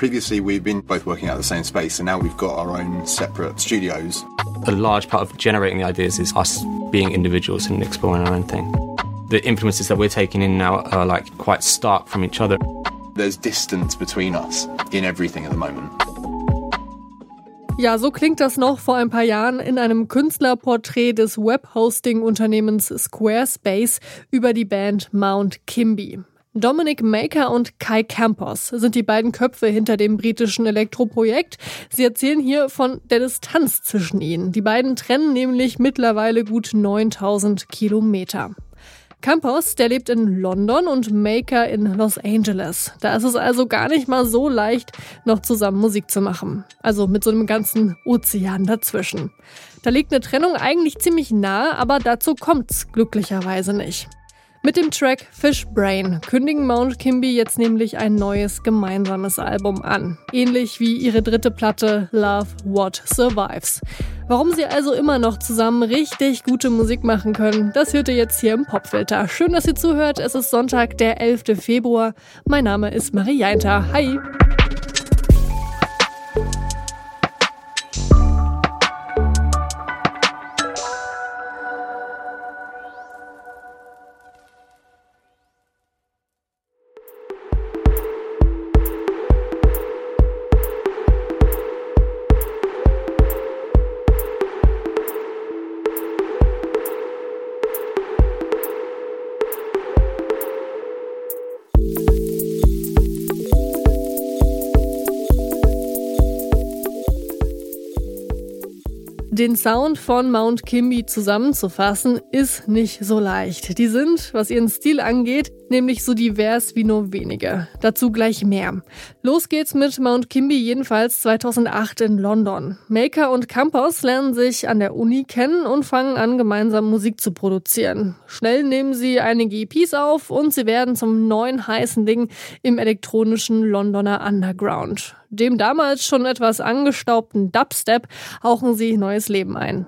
Previously, we've been both working out the same space, and now we've got our own separate studios. A large part of generating the ideas is us being individuals and exploring our own thing. The influences that we're taking in now are like quite stark from each other. There's distance between us in everything at the moment. Ja, so klingt das noch vor ein paar Jahren in einem Künstlerporträt des Webhosting-Unternehmens Squarespace über die Band Mount Kimby. Dominic Maker und Kai Campos sind die beiden Köpfe hinter dem britischen Elektroprojekt. Sie erzählen hier von der Distanz zwischen ihnen. Die beiden trennen nämlich mittlerweile gut 9000 Kilometer. Campos, der lebt in London und Maker in Los Angeles. Da ist es also gar nicht mal so leicht, noch zusammen Musik zu machen. Also mit so einem ganzen Ozean dazwischen. Da liegt eine Trennung eigentlich ziemlich nah, aber dazu kommt's glücklicherweise nicht. Mit dem Track Fish Brain kündigen Mount Kimby jetzt nämlich ein neues gemeinsames Album an. Ähnlich wie ihre dritte Platte Love What Survives. Warum sie also immer noch zusammen richtig gute Musik machen können, das hört ihr jetzt hier im Popfilter. Schön, dass ihr zuhört. Es ist Sonntag, der 11. Februar. Mein Name ist Marie Jainter. Hi! Den Sound von Mount Kimby zusammenzufassen, ist nicht so leicht. Die sind, was ihren Stil angeht, nämlich so divers wie nur wenige. Dazu gleich mehr. Los geht's mit Mount Kimby jedenfalls 2008 in London. Maker und Campos lernen sich an der Uni kennen und fangen an, gemeinsam Musik zu produzieren. Schnell nehmen sie einige EPs auf und sie werden zum neuen heißen Ding im elektronischen Londoner Underground. Dem damals schon etwas angestaubten Dubstep hauchen sie neues Leben ein.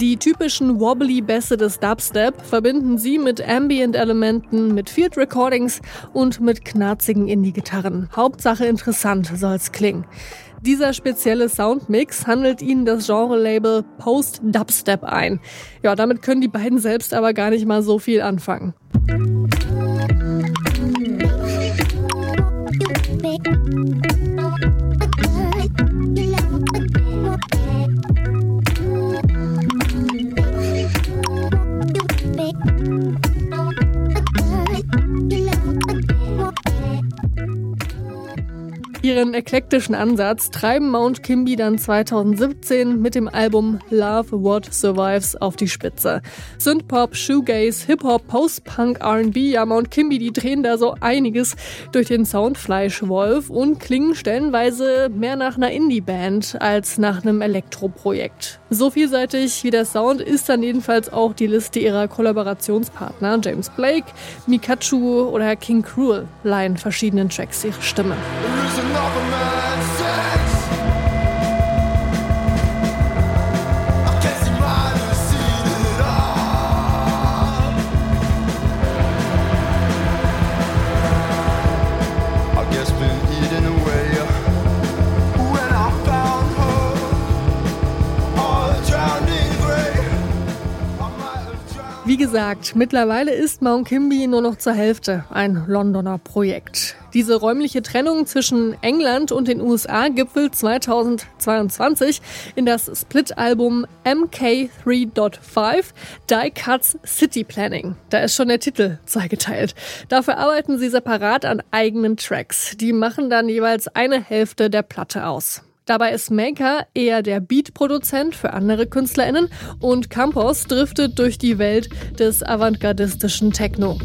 Die typischen wobbly-Bässe des Dubstep verbinden sie mit Ambient-Elementen, mit Field Recordings und mit knarzigen Indie-Gitarren. Hauptsache interessant soll's klingen. Dieser spezielle Soundmix handelt ihnen das Genre-Label Post-Dubstep ein. Ja, damit können die beiden selbst aber gar nicht mal so viel anfangen. Ihren eklektischen Ansatz treiben Mount Kimby dann 2017 mit dem Album Love What Survives auf die Spitze. Synthpop, Shoegaze, Hip-Hop, Post-Punk, R&B, ja Mount Kimby, die drehen da so einiges durch den Soundfleischwolf und klingen stellenweise mehr nach einer Indie-Band als nach einem Elektroprojekt. So vielseitig wie der Sound ist dann jedenfalls auch die Liste ihrer Kollaborationspartner. James Blake, Mikachu oder King Cruel leihen verschiedenen Tracks ihre Stimme. Gesagt, mittlerweile ist Mount Kimby nur noch zur Hälfte ein Londoner Projekt. Diese räumliche Trennung zwischen England und den USA gipfelt 2022 in das Split-Album MK3.5 Die Cuts City Planning. Da ist schon der Titel zweigeteilt. Dafür arbeiten sie separat an eigenen Tracks. Die machen dann jeweils eine Hälfte der Platte aus. Dabei ist Maker eher der Beat-Produzent für andere KünstlerInnen und Campos driftet durch die Welt des avantgardistischen Techno.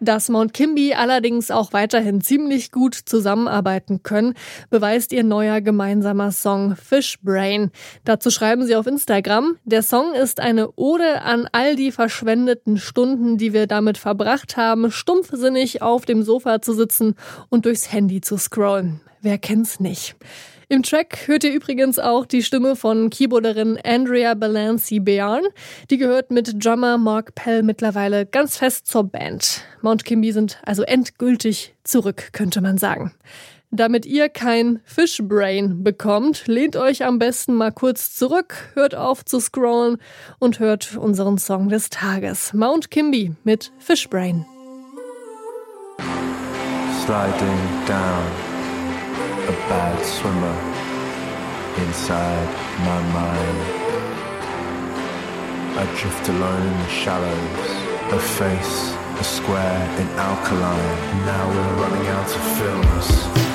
Dass Mount Kimby allerdings auch weiterhin ziemlich gut zusammenarbeiten können, beweist ihr neuer gemeinsamer Song Fishbrain. Dazu schreiben sie auf Instagram, der Song ist eine Ode an all die verschwendeten Stunden, die wir damit verbracht haben, stumpfsinnig auf dem Sofa zu sitzen und durchs Handy zu scrollen. Wer kennt's nicht? Im Track hört ihr übrigens auch die Stimme von Keyboarderin Andrea Balancy Bearn. Die gehört mit Drummer Mark Pell mittlerweile ganz fest zur Band. Mount Kimby sind also endgültig zurück, könnte man sagen. Damit ihr kein Fishbrain bekommt, lehnt euch am besten mal kurz zurück, hört auf zu scrollen und hört unseren Song des Tages. Mount Kimby mit Fishbrain. Sliding down. A bad swimmer inside my mind. I drift alone in shallows, a face, a square in alkaline. Now we're running out of films.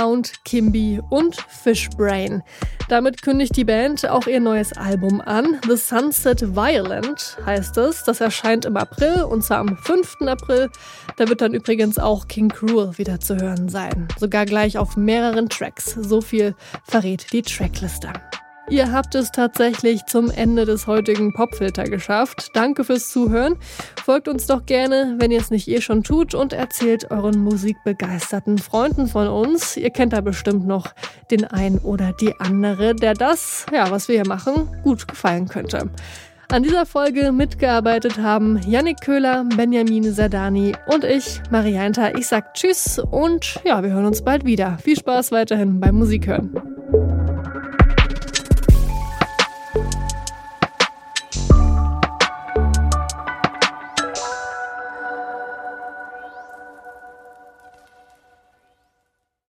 Mount Kimby und Fishbrain. Damit kündigt die Band auch ihr neues Album an. The Sunset Violent heißt es. Das erscheint im April und zwar am 5. April. Da wird dann übrigens auch King Cruel wieder zu hören sein. Sogar gleich auf mehreren Tracks. So viel verrät die Trackliste. Ihr habt es tatsächlich zum Ende des heutigen Popfilter geschafft. Danke fürs Zuhören. Folgt uns doch gerne, wenn ihr es nicht eh schon tut und erzählt euren musikbegeisterten Freunden von uns. Ihr kennt da bestimmt noch den einen oder die andere, der das, ja, was wir hier machen, gut gefallen könnte. An dieser Folge mitgearbeitet haben Yannick Köhler, Benjamin Sadani und ich, Marianta. Ich sag Tschüss und ja, wir hören uns bald wieder. Viel Spaß weiterhin beim Musikhören.